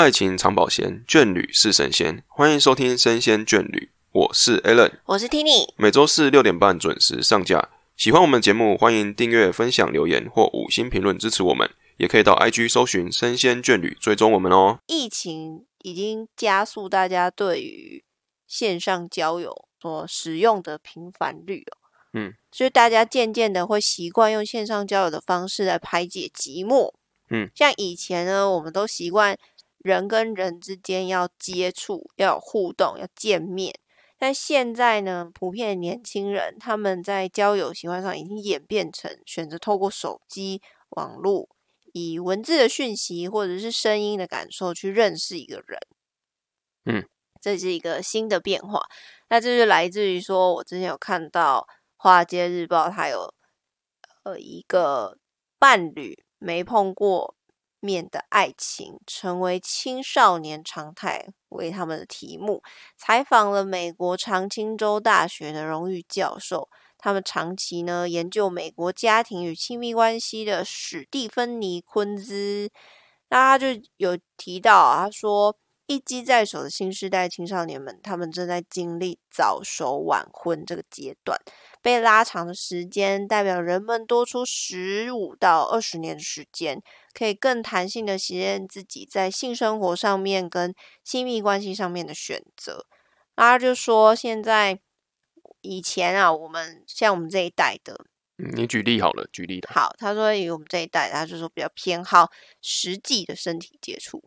爱情长保鲜，眷侣是神仙。欢迎收听《生鲜眷侣》，我是 Alan，我是 Tini。每周四六点半准时上架。喜欢我们节目，欢迎订阅、分享、留言或五星评论支持我们。也可以到 IG 搜寻“生鲜眷侣”，追踪我们哦。疫情已经加速大家对于线上交友所使用的频繁率哦。嗯，所以大家渐渐的会习惯用线上交友的方式来排解寂寞。嗯，像以前呢，我们都习惯人跟人之间要接触、要有互动、要见面。但现在呢，普遍的年轻人他们在交友习惯上已经演变成选择透过手机、网络。以文字的讯息或者是声音的感受去认识一个人，嗯，这是一个新的变化。那这是来自于说，我之前有看到《华尔街日报》，它有呃一个伴侣没碰过面的爱情成为青少年常态为他们的题目，采访了美国常青州大学的荣誉教授。他们长期呢研究美国家庭与亲密关系的史蒂芬妮·昆兹，那他就有提到啊，他说一机在手的新时代青少年们，他们正在经历早熟晚婚这个阶段，被拉长的时间代表人们多出十五到二十年的时间，可以更弹性的实现自己在性生活上面跟亲密关系上面的选择。他就说现在。以前啊，我们像我们这一代的，你举例好了，举例的。好，他说以我们这一代，他就说比较偏好实际的身体接触。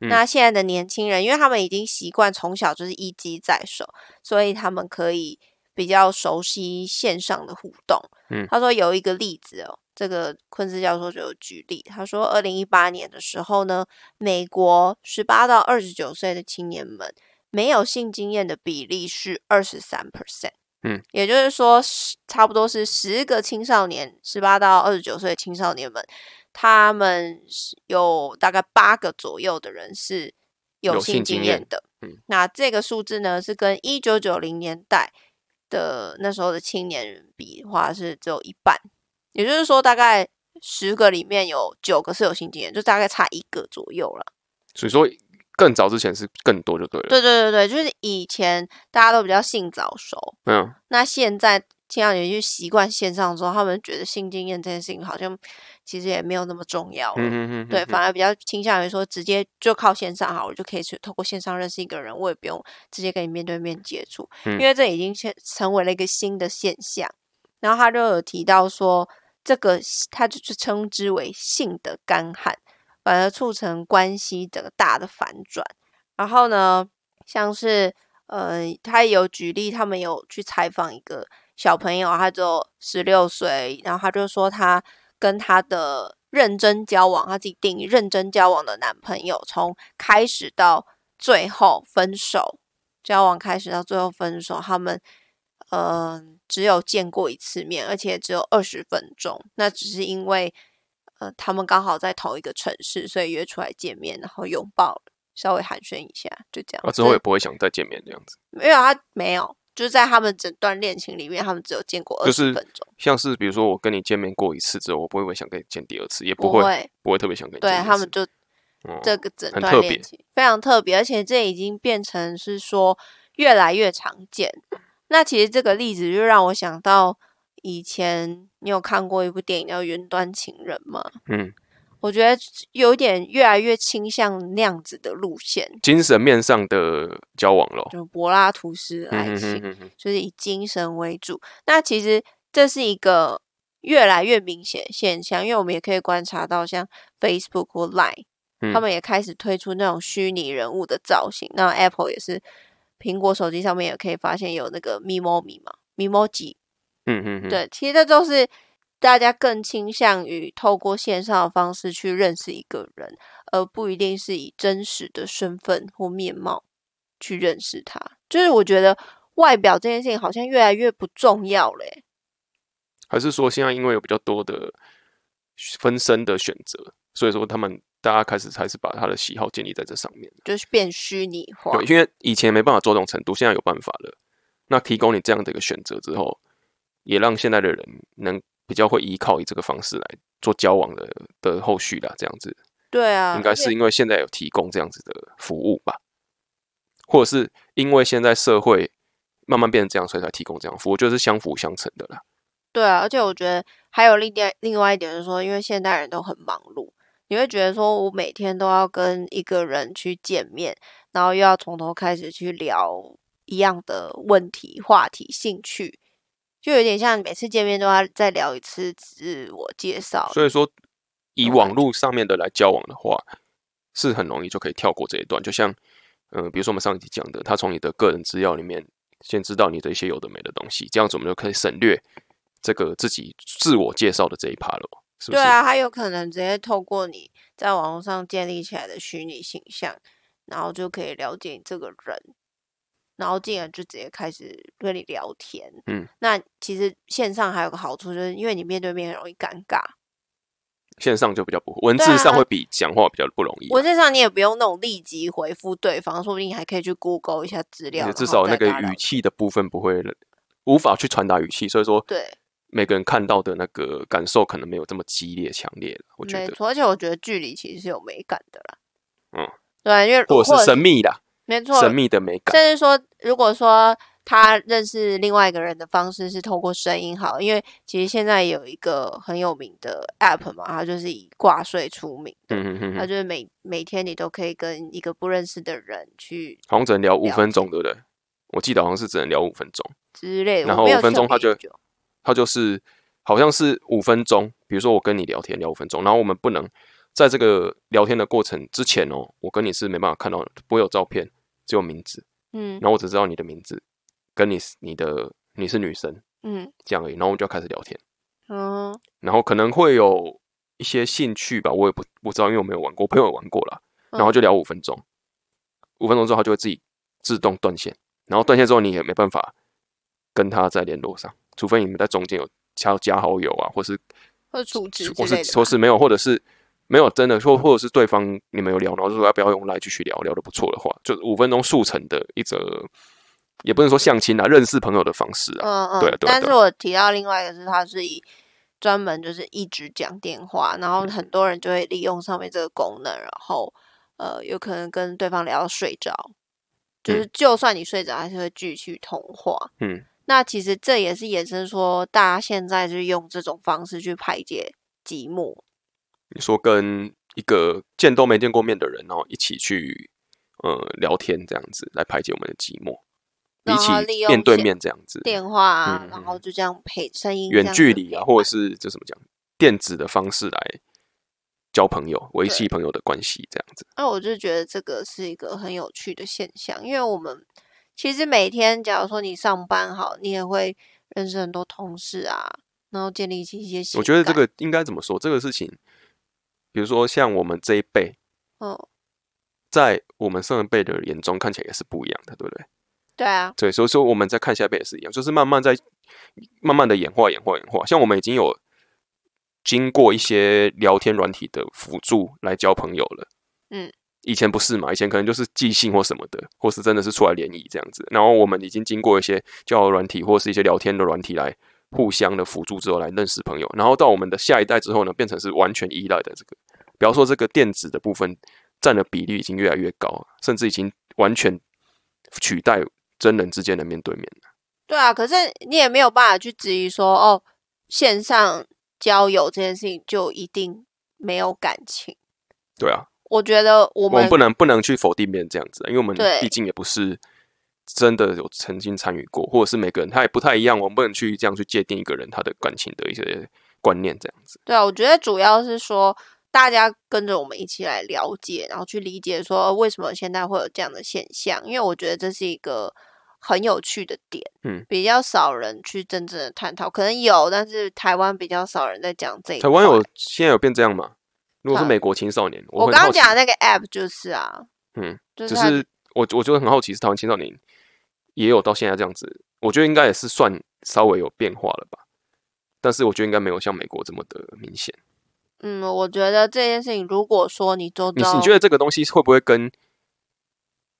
那现在的年轻人，因为他们已经习惯从小就是一机在手，所以他们可以比较熟悉线上的互动。嗯，他说有一个例子哦，这个昆斯教授就有举例，他说二零一八年的时候呢，美国十八到二十九岁的青年们。没有性经验的比例是二十三 percent，嗯，也就是说，差不多是十个青少年，十八到二十九岁的青少年们，他们有大概八个左右的人是有性经验的。嗯，那这个数字呢，是跟一九九零年代的那时候的青年人比的话，是只有一半。也就是说，大概十个里面有九个是有性经验，就大概差一个左右了。所以说。更早之前是更多就对了。对对对对，就是以前大家都比较性早熟，嗯，那现在青少年就习惯线上之后，他们觉得性经验这件事情好像其实也没有那么重要了。嗯嗯嗯，对，反而比较倾向于说直接就靠线上好，我就可以去透过线上认识一个人，我也不用直接跟你面对面接触，因为这已经成成为了一个新的现象。然后他就有提到说，这个他就是称之为性的干旱。反而促成关系整个大的反转。然后呢，像是呃，他有举例，他们有去采访一个小朋友，他就十六岁，然后他就说他跟他的认真交往，他自己定义认真交往的男朋友，从开始到最后分手，交往开始到最后分手，他们嗯只有见过一次面，而且只有二十分钟。那只是因为。呃，他们刚好在同一个城市，所以约出来见面，然后拥抱，稍微寒暄一下，就这样。啊，之后也不会想再见面这样子。没有，他没有，就是在他们整段恋情里面，他们只有见过二十分钟。像是比如说，我跟你见面过一次之后，我不会想跟你见第二次，也不会，不会特别想跟你。对他们就这个整段恋情非常特别，而且这已经变成是说越来越常见。那其实这个例子就让我想到。以前你有看过一部电影叫《云端情人》吗？嗯，我觉得有点越来越倾向那样子的路线，精神面上的交往咯，就柏拉图式爱情，就是以精神为主。那其实这是一个越来越明显现象，因为我们也可以观察到，像 Facebook 或 Line，他们也开始推出那种虚拟人物的造型。那 Apple 也是，苹果手机上面也可以发现有那个 Mimoji 嘛，Mimoji。嗯嗯，对，其实这都是大家更倾向于透过线上的方式去认识一个人，而不一定是以真实的身份或面貌去认识他。就是我觉得外表这件事情好像越来越不重要嘞。还是说现在因为有比较多的分身的选择，所以说他们大家开始还是把他的喜好建立在这上面，就是变虚拟化。对，因为以前没办法做这种程度，现在有办法了。那提供你这样的一个选择之后。也让现在的人能比较会依靠以这个方式来做交往的的后续啦，这样子。对啊，应该是因为现在有提供这样子的服务吧，或者是因为现在社会慢慢变成这样，所以才提供这样服务，就是相辅相成的啦。对啊，而且我觉得还有另外另外一点是说，因为现代人都很忙碌，你会觉得说我每天都要跟一个人去见面，然后又要从头开始去聊一样的问题、话题、兴趣，就有点像每次见面都要再聊一次自我介绍。所以说，以网络上面的来交往的话，是很容易就可以跳过这一段。就像，嗯、比如说我们上一集讲的，他从你的个人资料里面先知道你的一些有的没的东西，这样子我们就可以省略这个自己自我介绍的这一趴了，是不是？对啊，他有可能直接透过你在网络上建立起来的虚拟形象，然后就可以了解你这个人，然后进而就直接开始跟你聊天。嗯，那其实线上还有个好处，就是因为你面对面很容易尴尬，线上就比较不文字上会比讲话比较不容易啊。文字上你也不用那种立即回复对方，说不定还可以去 Google 一下资料，至少那个语气的部分不会无法去传达语气，所以说对，每个人看到的那个感受可能没有这么激烈强烈了。我觉得，而且我觉得距离其实是有美感的啦。嗯，对，因为或者是神秘的，没错，神秘的美感。甚至说，如果说他认识另外一个人的方式是透过声音好，因为其实现在有一个很有名的 App 嘛，它就是以挂税出名的，嗯嗯嗯嗯，它就是每每天你都可以跟一个不认识的人去好像只能聊五分钟，对不对？我记得好像是只能聊五分钟，之类的，然后五分钟他就别研究它就是好像是五分钟，比如说我跟你聊天聊五分钟，然后我们不能在这个聊天的过程之前哦，我跟你是没办法看到的，不会有照片，只有名字，嗯然后我只知道你的名字，跟你你的你是女生嗯这样而已，然后我们就要开始聊天。哦然后可能会有一些兴趣吧，我也不不知道，因为我没有玩过，我朋友有玩过了。然后就聊五分钟，五分钟之后他就会自己自动断线，然后断线之后你也没办法跟他在联络上，除非你们在中间有加加好友啊，或是或是或是没有，或者是没有真的，或或者是对方你们有聊，然后就说要不要用来继续聊，聊的不错的话，就五分钟速成的一则，也不能说相亲啊，认识朋友的方式啊。嗯嗯，对但是我提到另外一个是，他是以专门就是一直讲电话，然后很多人就会利用上面这个功能，然后呃，有可能跟对方聊到睡着，就是就算你睡着，还是会继续通话。嗯，那其实这也是衍生说，大家现在就是用这种方式去排解寂寞。你说跟一个见都没见过面的人，然后一起去呃聊天，这样子来排解我们的寂寞，比起面对面这样子，电话啊，嗯然后就这样配声音远距离啊，或者是这怎么讲，电子的方式来交朋友、维系朋友的关系，这样子。那我就觉得这个是一个很有趣的现象，因为我们其实每天，假如说你上班好，你也会认识很多同事啊，然后建立起一些我觉得这，个应该怎么说？这个事情，比如说像我们这一辈，嗯，在我们上一辈的眼中看起来也是不一样的，对不对？对啊，对，所以说我们在看下一辈也是一样，就是慢慢在慢慢的演化、演化、演化。像我们已经有经过一些聊天软体的辅助来交朋友了，嗯，以前不是嘛？以前可能就是寄信或什么的，或是真的是出来联谊这样子。然后我们已经经过一些交友软体或是一些聊天的软体来互相的辅助之后来认识朋友。然后到我们的下一代之后呢，变成是完全依赖的这个，比方说这个电子的部分占的比例已经越来越高，甚至已经完全取代真人之间的面对面了。对啊，可是你也没有办法去质疑说，哦，线上交友这件事情就一定没有感情。对啊，我觉得我们我们不能不能去否定别人这样子，因为我们毕竟也不是真的有曾经参与过，或者是每个人他也不太一样，我们不能去这样去界定一个人他的感情的一些观念这样子。对啊，我觉得主要是说，大家跟着我们一起来了解，然后去理解说呃为什么现在会有这样的现象。因为我觉得这是一个很有趣的点，嗯，比较少人去真正的探讨，可能有，但是台湾比较少人在讲这一台湾有现在有变这样吗？如果是美国青少年，我刚刚讲的那个 app 就是啊，嗯，就是只是我我觉得很好奇，是台湾青少年也有到现在这样子，我觉得应该也是算稍微有变化了吧。但是我觉得应该没有像美国这么的明显。嗯，我觉得这件事情，如果说你做到，你你觉得这个东西会不会跟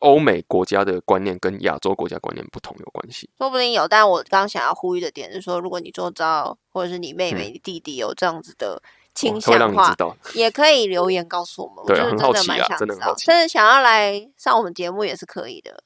欧美国家的观念跟亚洲国家观念不同有关系？说不定有，但我刚想要呼吁的点是说，如果你做到或者是你妹妹、嗯你弟弟有这样子的倾向的话。也可以留言告诉我们。我对啊就是真的蛮想知道，真的好甚至想要来上我们节目也是可以的。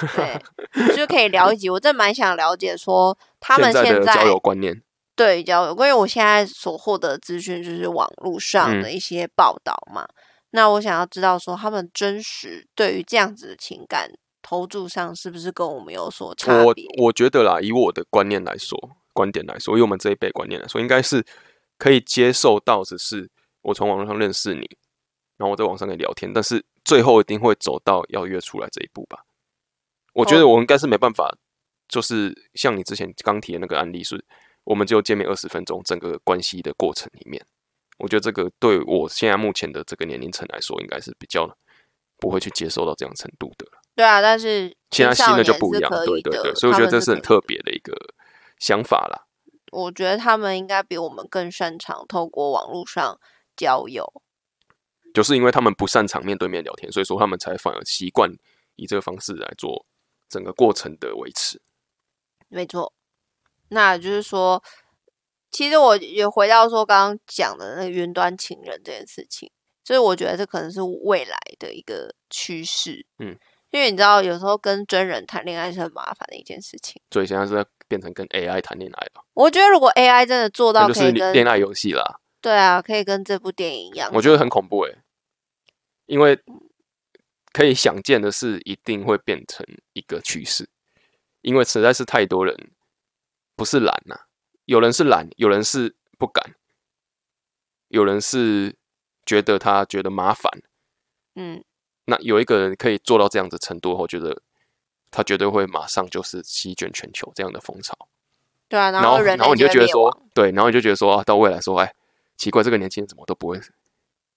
对，就可以聊一集。我真的蛮想了解说他们现在现在的交友观念，对交友，因为我现在所获得的资讯就是网络上嗯的一些报道嘛。那我想要知道说他们真实对于这样子的情感投注上是不是跟我们有所差我别？我觉得啦，以我的观念来说，观点来说，以我们这一辈观念来说，应该是可以接受到，只是我从网络上认识你，然后我在网上跟你聊天，但是最后一定会走到要约出来这一步吧。我觉得哦我应该是没办法，就是像你之前刚提的那个案例是，我们只有见面二十分钟，整个关系的过程里面，我觉得这个对我现在目前的这个年龄层来说，应该是比较不会去接受到这样程度的。对啊，但是现在新的就不一样，对对对，所以我觉得这是很特别的一个想法啦。我觉得他们应该比我们更擅长透过网络上交友。就是因为他们不擅长面对面聊天，所以说他们才反而习惯以这个方式来做整个过程的维持。没错，那就是说，其实我也回到说刚刚讲的那个云端情人这件事情，就是我觉得这可能是未来的一个趋势。嗯，因为你知道，有时候跟真人谈恋爱是很麻烦的一件事情。所以现在是在变成跟 AI 谈恋爱了，我觉得如果 AI 真的做到就是恋爱游戏啦。对啊，可以跟这部电影一样，我觉得很恐怖诶、因为可以想见的是，一定会变成一个趋势，因为实在是太多人不是懒呐、有人是懒，有人是不敢，有人是觉得他觉得麻烦，嗯，那有一个人可以做到这样子程度，我觉得他绝对会马上就是席卷全球这样的风潮。对啊，然然后，然后你就觉得说对，然后你就觉得说啊，到未来说，哎，奇怪，这个年轻人怎么都不会，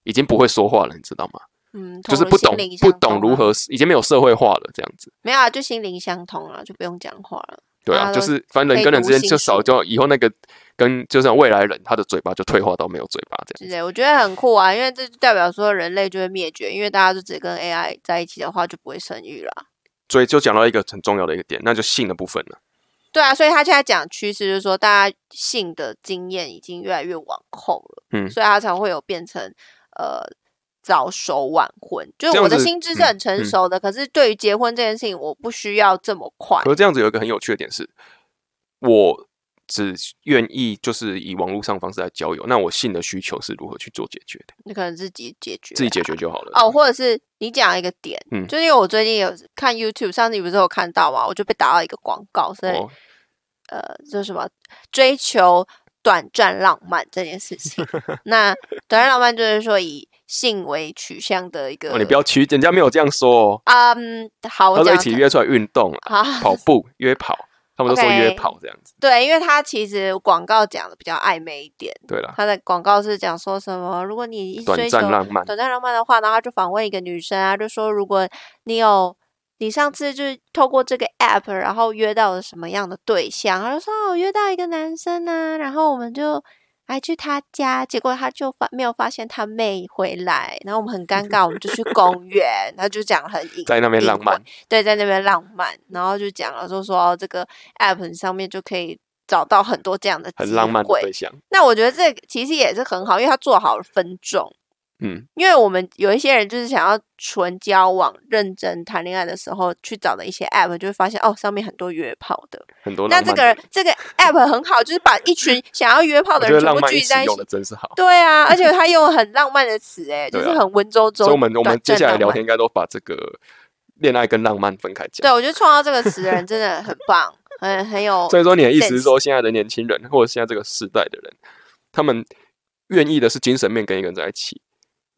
已经不会说话了，你知道吗？嗯，就是不懂不懂如何，已经没有社会化了，这样子。没有啊，就心灵相通啊，就不用讲话了。对啊，就是反正人跟人之间就少就以后那个跟就像未来人，他的嘴巴就退化到没有嘴巴这样子。之类，我觉得很酷啊，因为这就代表说人类就会灭绝，因为大家都只跟 AI 在一起的话，就不会生育了。所以就讲到一个很重要的一个点，那就性的部分了。对啊，所以他现在讲趋势就是说，大家性的经验已经越来越往后了，嗯所以他才会有变成呃早熟晚婚。就是我的心智是很成嗯熟的，可是对于结婚这件事情，我不需要这么快可。是这样子有一个很有趣的点是，我只愿意就是以网络上方式来交友，那我性的需求是如何去做解决的？你可能自己解决、自己解决。就好了。哦，或者是你讲一个点，嗯就是因为我最近有看 YouTube，上次你不是有看到嘛？我就被打到一个广告，是、哦，呃，就是什么追求短暂浪漫这件事情。那短暂浪漫就是说以性为取向的一个，哦你不要取，人家没有这样说哦。啊嗯，好，我他说一起约出来运动啊，跑步约跑，他们都说约跑这样子。对，因为他其实广告讲的比较暧昧一点，对了，他的广告是讲说什么，如果你一追求暂浪漫，短暂浪漫的话，然后他就访问一个女生啊，就说如果你有你上次就是透过这个 app，然后约到了什么样的对象，然后说哦，我约到一个男生啊，然后我们就还去他家，结果他就发没有发现他妹回来，然后我们很尴尬，我们就去公园，他就讲很隐在那边浪漫，对，在那边浪漫，然后就讲了就说哦，这个 app 上面就可以。找到很多这样的很浪漫的对象。那我觉得这其实也是很好，因为他做好了分众。嗯，因为我们有一些人就是想要纯交往、认真谈恋爱的时候去找的一些 app，就会发现哦，上面很多约炮的。很多那这个这个 app 很好，就是把一群想要约炮的人全部聚集在一起用的。真是好。对啊，而且他用很浪漫的词，哎，就是很文绉绉。所以我们我们接下来聊天应该都把这个恋爱跟浪漫分开讲对，我觉得创造这个词的人真的很棒，很很有。所以说你的意思是说，现在的年轻人或者现在这个时代的人，他们愿意的是精神面跟一个人在一起，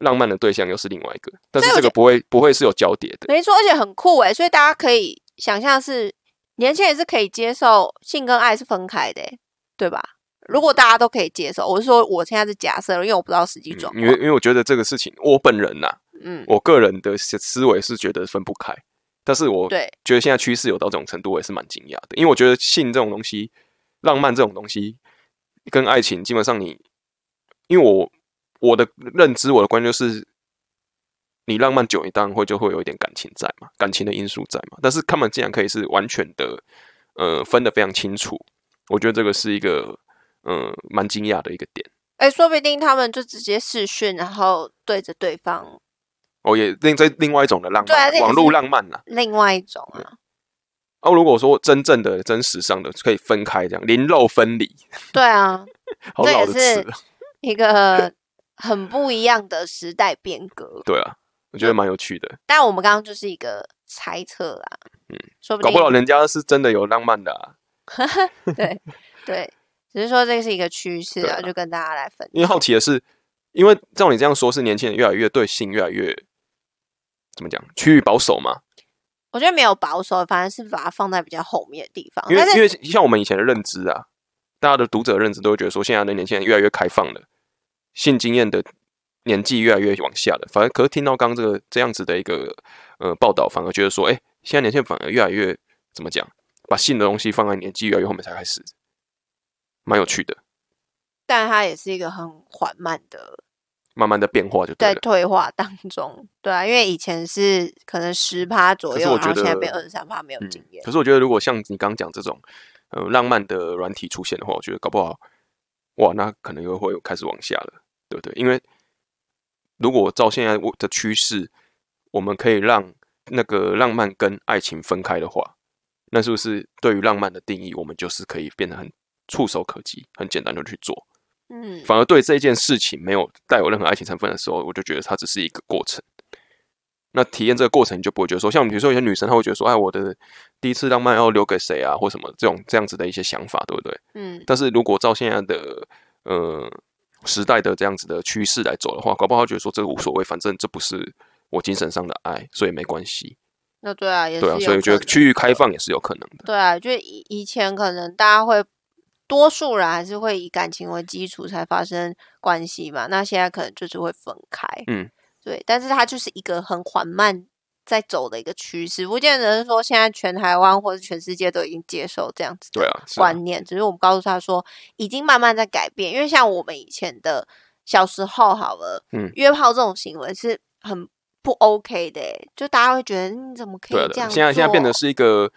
浪漫的对象又是另外一个，但是这个不会不会是有交叠的。没错，而且很酷诶，所以大家可以想象是年轻人是可以接受性跟爱是分开的欸，对吧？如果大家都可以接受，我是说我现在是假设，因为我不知道实际状况。嗯因为因为我觉得这个事情，我本人呐、嗯，我个人的思思维是觉得分不开，但是我对，觉得现在趋势有到这种程度，我也是蛮惊讶的。因为我觉得性这种东西，浪漫这种东西，跟爱情基本上你，因为我我的认知，我的观念就是，你浪漫久，你当然会就会有一点感情在嘛，感情的因素在嘛。但是他们竟然可以是完全的，呃，分得非常清楚，我觉得这个是一个，呃，蛮惊讶的一个点。哎，说不定他们就直接视讯，然后对着对方。哦，也另在另外一种的浪漫，网络浪漫呐，另外一种啊。哦，如果说真正的、真实上的可以分开这样，零肉分离。对啊，好老的词，一个很不一样的时代变革。对啊，我觉得蛮有趣的。但我们刚刚就是一个猜测啦，嗯，说不搞不好人家是真的有浪漫的。啊。对对，只是说这个是一个趋势啊，就跟大家来分。因为好奇的是，因为照你这样说，是年轻人越来越对性越来越怎么讲，趋于保守嘛？我觉得没有保守，反而是把它放在比较后面的地方。因为因为像我们以前的认知啊，大家的读者认知都会觉得说，现在的年轻人越来越开放了，性经验的年纪越来越往下了。反而可是听到刚这个这样子的一个呃报道，反而觉得说，哎，现在年轻人反而越来越怎么讲，把性的东西放在年纪越来越后面才开始，蛮有趣的。但它也是一个很缓慢的。慢慢的变化就在退化当中，对啊，因为以前是可能十趴左右，然后现在变二十三趴，没有经验。可是我觉得，如果像你刚刚讲这种，呃，浪漫的软体出现的话，我觉得搞不好，哇，那可能又会开始往下了，对不对？因为如果照现在的趋势，我们可以让那个浪漫跟爱情分开的话，那是不是对于浪漫的定义，我们就是可以变得很触手可及，很简单就去做？嗯，反而对这件事情没有带有任何爱情成分的时候，我就觉得它只是一个过程。那体验这个过程，你就不会觉得说，像比如说有些女生，她会觉得说，哎，我的第一次浪漫要留给谁啊，或什么这种这样子的一些想法，对不对？嗯。但是如果照现在的呃时代的这样子的趋势来走的话，搞不好觉得说这个无所谓，反正这不是我精神上的爱，所以没关系。那对啊，也对啊，所以我觉得区域开放也是有可能的。对啊，就以以前可能大家会。多数人还是会以感情为基础才发生关系嘛？那现在可能就是会分开，嗯，对。但是它就是一个很缓慢在走的一个趋势，不见得是说现在全台湾或者全世界都已经接受这样子的观念。只是我们告诉他说，已经慢慢在改变。因为像我们以前的小时候，好了，嗯，约炮这种行为是很不 OK 的，就大家会觉得你怎么可以这样？现在现在变得是一个。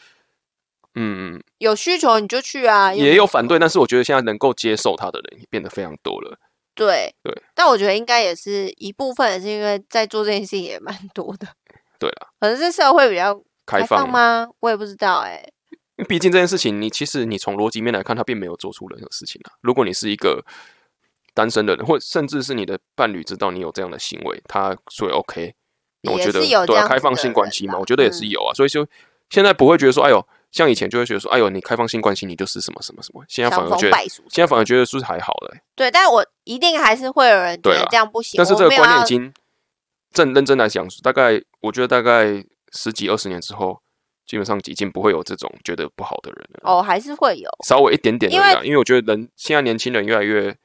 嗯，有需求你就去啊，也有反对，但是我觉得现在能够接受他的人也变得非常多了。对对，但我觉得应该也是一部分，也是因为在做这件事情也蛮多的。对啊，可能是社会比较开放吗？我也不知道哎。因为毕竟这件事情，你其实你从逻辑面来看，他并没有做出任何事情啊。如果你是一个单身的人，或甚至是你的伴侣知道你有这样的行为，他所以 OK，那我觉得对开放性关系嘛，我觉得也是有啊。所以说现在不会觉得说，哎呦。像以前就会觉得说，哎呦，你开放性关系，你就是什么什么什么。现在反而觉得，现在反而觉得是还好了。对，但是我一定还是会有人觉得这样不行。但是这个观念已经正认真来讲，大概我觉得大概十几二十年之后，基本上已经不会有这种觉得不好的人了。哦，还是会有稍微一点点的，因为因为我觉得人现在年轻人越来越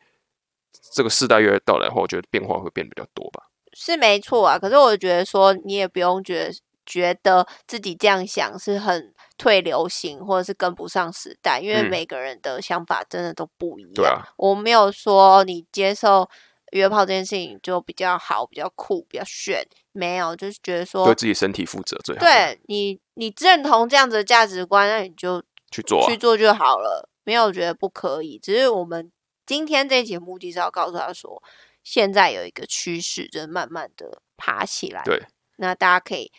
这个世代越来越到来后，我觉得变化会变得比较多吧。是没错啊，可是我觉得说你也不用觉得觉得自己这样想是很。退流行或者是跟不上时代，因为每个人的想法真的都不一样。对啊，我没有说你接受约炮这件事情就比较好、比较酷、比较炫，没有，就是觉得说对自己身体负责最好。对你，你认同这样子的价值观，那你就去做去做就好了，没有觉得不可以。只是我们今天这一节目的是要告诉他说，现在有一个趋势，就是慢慢的爬起来。对，那大家可以。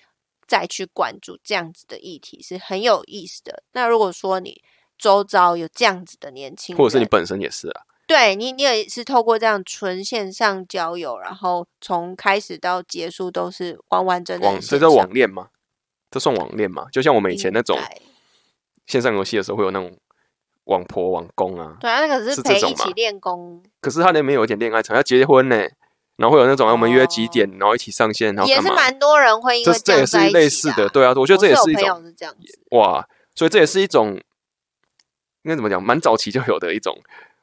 再去关注这样子的议题是很有意思的。那如果说你周遭有这样子的年轻人，或者是你本身也是啊，对你，你也是透过这样纯线上交友，然后从开始到结束都是完完整整。这叫网恋吗？这算网恋吗？就像我们以前那种线上游戏的时候，会有那种网婆、网公啊。对啊，那个是陪一起练功。可是他那边有一点恋爱场，要结婚呢。然后会有那种我们约几点，然后一起上线，然后也是蛮多人会因为这也是类似的，对啊，我觉得这也是一种哇，所以这也是一种应该怎么讲，蛮早期就有的一种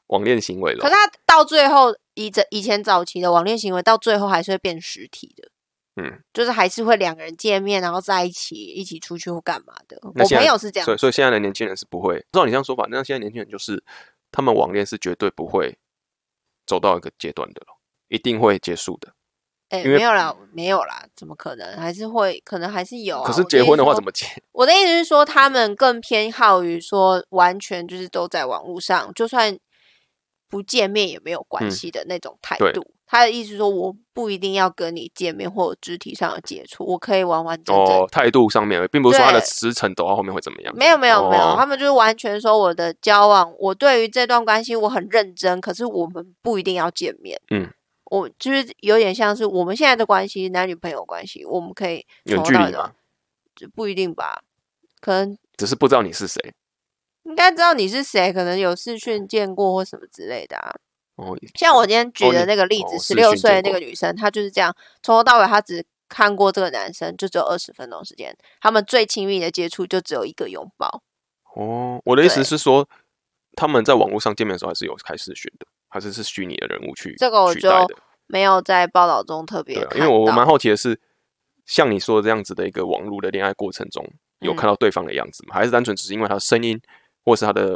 网恋行为了。可是他到最后，以这以前早期的网恋行为，到最后还是会变实体的，嗯，就是还是会两个人见面，然后在一起一起出去或干嘛的。我朋友是这样，所以所以现在的年轻人是不会照你这样说法，那现在年轻人就是他们网恋是绝对不会走到一个阶段的了。一定会结束的，哎，没有啦，没有啦，怎么可能？还是会，可能还是有。可是结婚的话怎么结？我的意思是说，他们更偏好于说，完全就是都在网络上，就算不见面也没有关嗯系的那种态对度。他的意思是说，我不一定要跟你见面或者肢体上的接触，我可以完完整整。哦，态度上面，并不是说他的对时辰走到后面会怎么样。没有没有没有，哦他们就是完全说我的交往，我对于这段关系我很认真，可是我们不一定要见面。嗯，我就是有点像是我们现在的关系，男女朋友关系，我们可以远从头到尾都距离吗，就不一定吧，可能只是不知道你是谁。应该知道你是谁，可能有视讯见过或什么之类的啊。哦，像我今天举的那个例子，十六岁的那个女生，她就是这样，从头到尾她只看过这个男生，就只有二十分钟时间，他们最亲密的接触就只有一个拥抱。哦，我的意思是说，他们在网络上见面的时候还是有开视讯的，还是是虚拟的人物去这个我就。没有在报道中特别啊，因为我我蛮好奇的是，像你说的这样子的一个网络的恋爱过程中，有嗯看到对方的样子吗？还是单纯只是因为他的声音，或是他的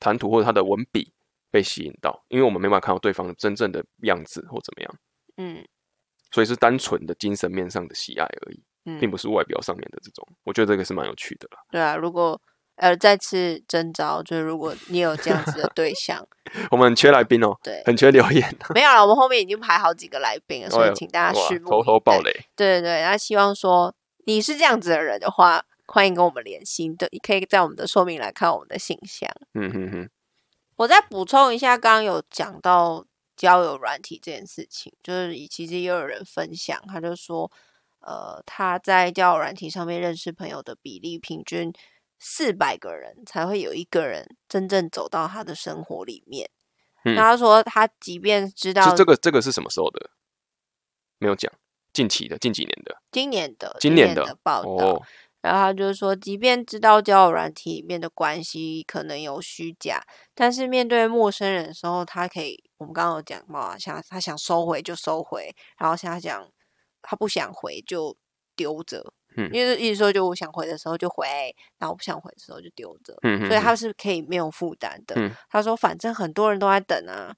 谈吐，或者他的文笔被吸引到？因为我们没办法看到对方的真正的样子或怎么样，嗯所以是单纯的精神面上的喜爱而已，并嗯，不是外表上面的这种。我觉得这个是蛮有趣的啦。对啊，如果呃再次征招，就是如果你有这样子的对象，我们很缺来宾哦，对，很缺留言，没有了，我们后面已经排好几个来宾了，所以请大家哇拭目偷偷爆雷。对对对，那希望说你是这样子的人的话，欢迎跟我们联系。对，你可以在我们的说明来看我们的信箱。嗯哼哼，我再补充一下，刚刚有讲到交友软体这件事情，就是其实也有人分享，他就说，呃，他在交友软体上面认识朋友的比例，平均四百个人才会有一个人真正走到他的生活里面。嗯那他说，他即便知道就这个这个是什么时候的？没有讲，近期的，近几年的，今年的今年年的报道，哦，然后他就是说，即便知道交友软体里面的关系可能有虚假，但是面对陌生人的时候，他可以，我们刚刚有讲嘛，像他想收回就收回，然后像他讲他不想回就丢着，嗯。因为意思说就我想回的时候就回，然后不想回的时候就丢着，嗯所以他是可以没有负担的。嗯。他说，反正很多人都在等啊，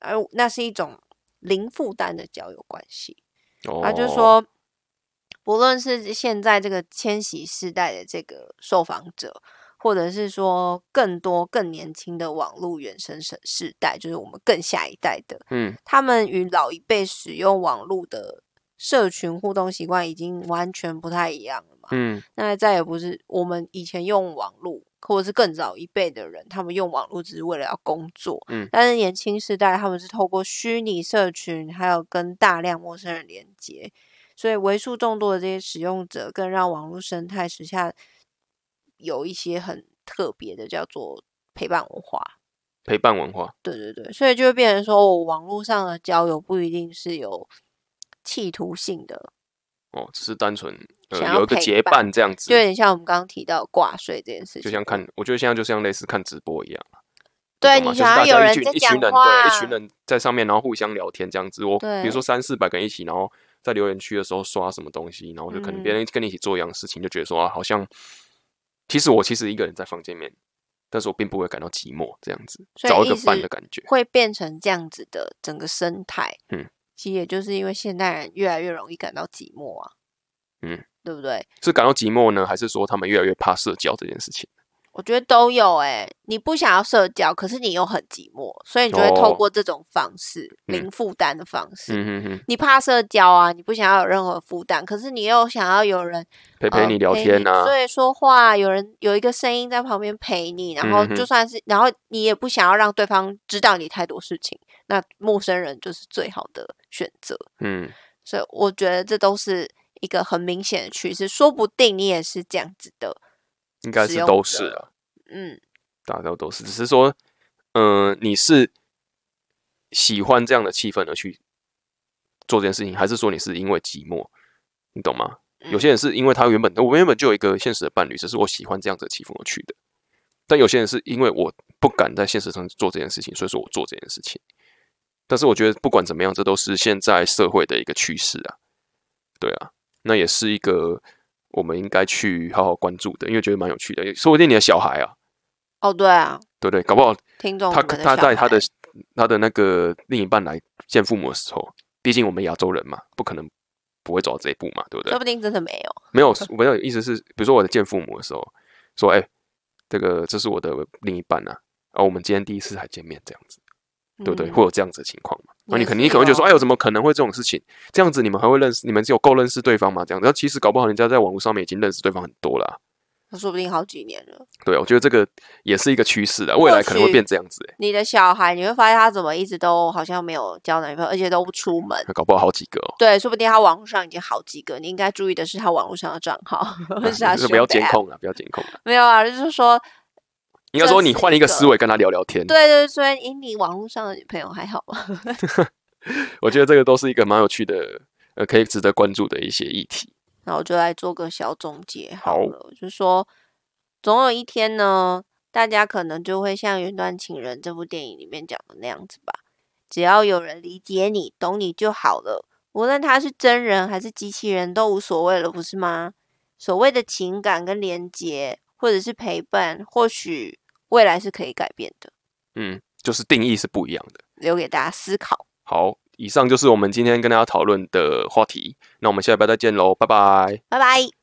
而那是一种零负担的交友关系。他就哦。说，不论是现在这个千禧世代的这个受访者，或者是说更多更年轻的网络原生世世代，就是我们更下一代的，嗯。他们与老一辈使用网络的社群互动习惯已经完全不太一样了嘛。嗯那再也不是我们以前用网络，或者是更早一辈的人，他们用网络只是为了要工作。嗯但是年轻时代他们是透过虚拟社群，还有跟大量陌生人连接，所以为数众多的这些使用者，更让网络生态时下有一些很特别的，叫做陪伴文化。陪伴文化，对对对，所以就会变成说，我网络上的交友不一定是有企图性的，哦，只是单纯呃有一个结伴伴这样子就，有点像我们刚刚提到挂税这件事情，就像看，我觉得现在就像类似看直播一样，对你就是大想要有人家一群人，话，对，一群人在上面，然后互相聊天这样子。我比如说三四百个人一起，然后在留言区的时候刷什么东西，然后就可能别嗯人跟你一起做一样的事情，就觉得说啊，好像其实我其实一个人在房间里面，但是我并不会感到寂寞，这样子找一个伴的感觉。会变成这样子的整个生态。嗯，其实也就是因为现代人越来越容易感到寂寞啊。嗯，对不对？是感到寂寞呢，还是说他们越来越怕社交这件事情？我觉得都有诶、你不想要社交，可是你又很寂寞，所以你就会透哦过这种方式，嗯零负担的方式。嗯嗯嗯，你怕社交啊，你不想要有任何负担，可是你又想要有人呃陪陪你聊陪天啊，对，说话，有人有一个声音在旁边陪你，然后就算是，然后你也不想要让对方知道你太多事情，那陌生人就是最好的选择。嗯，所以我觉得这都是一个很明显的趋势，说不定你也是这样子的，应该是都是啊，嗯，大家都是，只是说，嗯、你是喜欢这样的气氛而去做这件事情，还是说你是因为寂寞？你懂吗？有些人是因为他原本我原本就有一个现实的伴侣，只是我喜欢这样子的气氛而去的。但有些人是因为我不敢在现实上做这件事情，所以说我做这件事情。但是我觉得不管怎么样，这都是现在社会的一个趋势啊。对啊，那也是一个我们应该去好好关注的，因为觉得蛮有趣的。说不定你的小孩啊，哦，对啊，对不对？搞不好听众你们的小他带他的他的那个另一半来见父母的时候，毕竟我们亚洲人嘛，不可能不会走到这一步嘛，对不对？说不定真的没有，没有，我没有意思是，比如说我在见父母的时候，说，哎、这个这是我的另一半啊，然后我们今天第一次才见面，这样子，对不对？嗯会有这样子的情况嘛？那你肯定可能你可能会觉得说，哦哎呦，怎么可能会这种事情？这样子你们还会认识？你们有够认识对方吗？这样子，那其实搞不好人家在网络上面已经认识对方很多了啊、那说不定好几年了。对啊，我觉得这个也是一个趋势啊，未来可能会变这样子、欸，你的小孩，你会发现他怎么一直都好像没有交男朋友，而且都不出门。搞不好好几个哦。对，说不定他网络上已经好几个，你应该注意的是他网络上的账号，或 是他就是不要监控了，不要监控了。没有啊，就是说，应该说你换一个思维跟他聊聊天，对对，所以你网络上的女朋友还好吧？我觉得这个都是一个蛮有趣的，呃，可以值得关注的一些议题。那我就来做个小总结好好了，就说总有一天呢，大家可能就会像《云端情人》这部电影里面讲的那样子吧，只要有人理解你、懂你就好了，无论他是真人还是机器人都无所谓了，不是吗？所谓的情感跟连结，或者是陪伴，或许未来是可以改变的，嗯，就是定义是不一样的。留给大家思考。好，以上就是我们今天跟大家讨论的话题。那我们下礼拜再见喽，拜拜。拜拜。